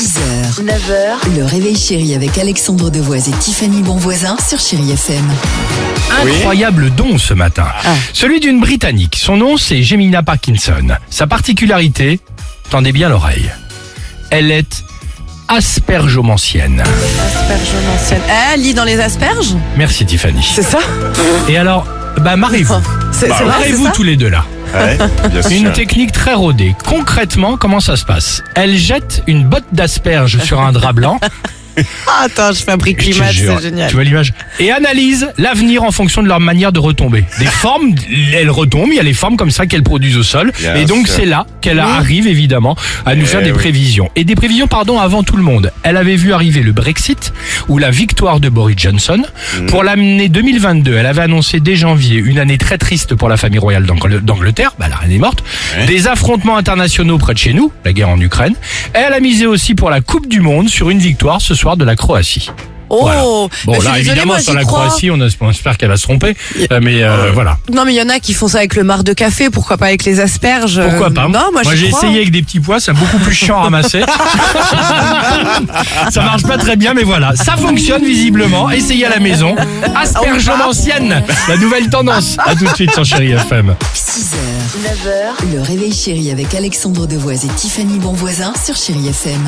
6h, 9h, le réveil chéri avec Alexandre Devoise et Tiffany Bonvoisin sur Chéri FM. Incroyable don ce matin. Celui d'une Britannique. Son nom, c'est Gemina Parkinson. Sa particularité, tendez bien l'oreille. Elle est aspergeomancienne. Aspergeomancienne. Eh, elle lit dans les asperges? Merci Tiffany. C'est ça? Et alors, bah mariez-vous. C'est Bah, c'est ça? tous les deux là. Ouais, bien sûr. Une technique très rodée. Concrètement, comment ça se passe? Elle jette une botte d'asperges sur un drap blanc. Ah, Attends, je fabrique l'image, c'est génial. Tu vois l'image Et analyse l'avenir en fonction de leur manière de retomber. Des formes, elles retombent, il y a les formes comme ça qu'elles produisent au sol. Bien et donc c'est là qu'elle arrive évidemment à nous Eh faire des oui. prévisions. Et des prévisions, pardon, avant tout le monde. Elle avait vu arriver le Brexit ou la victoire de Boris Johnson. Mhm. Pour l'année 2022, elle avait annoncé dès janvier une année très triste pour la famille royale d'Angl- d'Angleterre. Bah, la reine est morte. Ouais. Des affrontements internationaux près de chez nous, la guerre en Ukraine. Et elle a misé aussi pour la Coupe du Monde sur une victoire ce soir de la Croatie. Oh, Voilà. bah, Bon, suis là, désolée, évidemment, moi, sur la crois. Croatie, on, a- on espère qu'elle va se tromper. Euh, mais euh, voilà. Non, mais il y en a qui font ça avec le marc de café, pourquoi pas avec les asperges Pourquoi euh, pas Non, moi, j'ai essayé avec des petits pois, c'est beaucoup plus chiant à ramasser. ça marche pas très bien, mais voilà. Ça fonctionne visiblement. Essayez à la maison. Aspergeomancienne, la nouvelle tendance. À tout de suite sur Chéri FM. 6h, 9h, le réveil chéri avec Alexandre Devoise et Tiffany Bonvoisin sur Chéri FM.